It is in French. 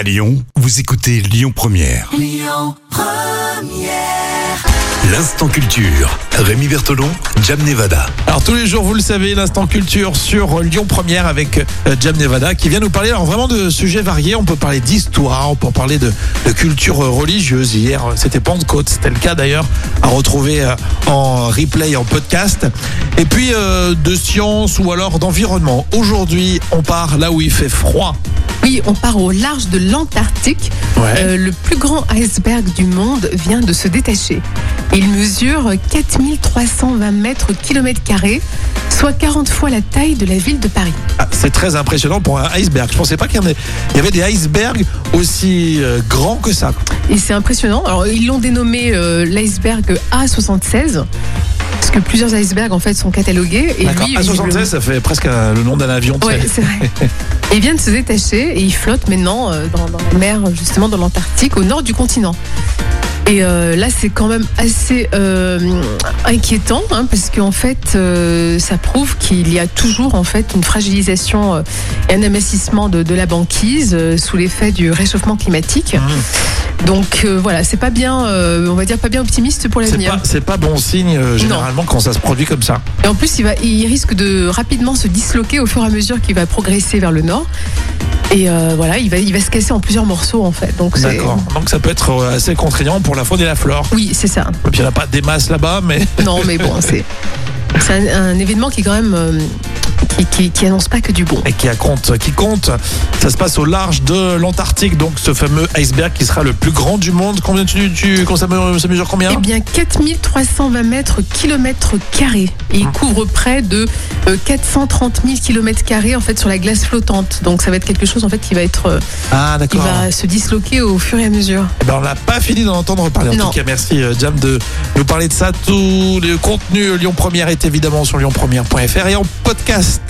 À Lyon, vous écoutez Lyon Première. L'instant culture. Rémi Bertolon, Jam Nevada. Alors tous les jours, vous le savez, l'instant culture sur Lyon Première avec euh, Jam Nevada qui vient nous parler alors vraiment de sujets variés. On peut parler d'histoire, on peut parler de, de culture religieuse. Hier, c'était Pentecôte, c'était le cas d'ailleurs, à retrouver euh, en replay, en podcast. Et puis euh, de science ou alors d'environnement. Aujourd'hui, on part là où il fait froid. Oui, on part au large de l'Antarctique. Ouais. Euh, le plus grand iceberg du monde vient de se détacher. Il mesure 4320 mètres kilomètres carrés, soit 40 fois la taille de la ville de Paris. Ah, c'est très impressionnant pour un iceberg. Je pensais pas qu'il y avait des icebergs aussi euh, grands que ça. Et c'est impressionnant. Alors, ils l'ont dénommé euh, l'iceberg A76. Parce que plusieurs icebergs en fait sont catalogués. Et lui, À 76, visiblement- ça fait presque un- le nom d'un avion. sais. c'est vrai. Et il vient de se détacher et il flotte maintenant euh, dans, dans la mer, justement dans l'Antarctique, au nord du continent. Et euh, là, c'est quand même assez euh, inquiétant, hein, parce qu'en fait, euh, ça prouve qu'il y a toujours en fait une fragilisation et un amincissement de, de la banquise sous l'effet du réchauffement climatique. Mmh. Donc euh, voilà, c'est pas bien, euh, on va dire pas bien optimiste pour l'avenir. c'est pas bon signe euh, généralement quand ça se produit comme ça. Et en plus, il, va, il risque de rapidement se disloquer au fur et à mesure qu'il va progresser vers le nord. Et voilà, il va, il va se casser en plusieurs morceaux en fait. Donc D'accord. Donc ça peut être assez contraignant pour la faune et la flore. Oui, c'est ça. Et puis il n'y en a pas des masses là-bas, mais Non, mais bon, c'est c'est un, un événement qui est quand même qui, qui, qui annonce pas que du bon. et qui compte, qui compte. Ça se passe au large de l'Antarctique, donc ce fameux iceberg qui sera le plus grand du monde. Combien tu, tu ça, me- ça mesure combien? Eh bien, 4320 mètres kilomètres carrés. Et il couvre près de euh, 430 000 kilomètres carrés en fait sur la glace flottante. Donc ça va être quelque chose en fait qui va être, euh, Ah qui va se disloquer au fur et à mesure. Eh ben, on n'a pas fini d'en entendre parler. En Non. tout cas, merci euh, Jam de nous parler de ça. Tout le contenu Lyon Première est évidemment sur lyonpremière.fr et en podcast.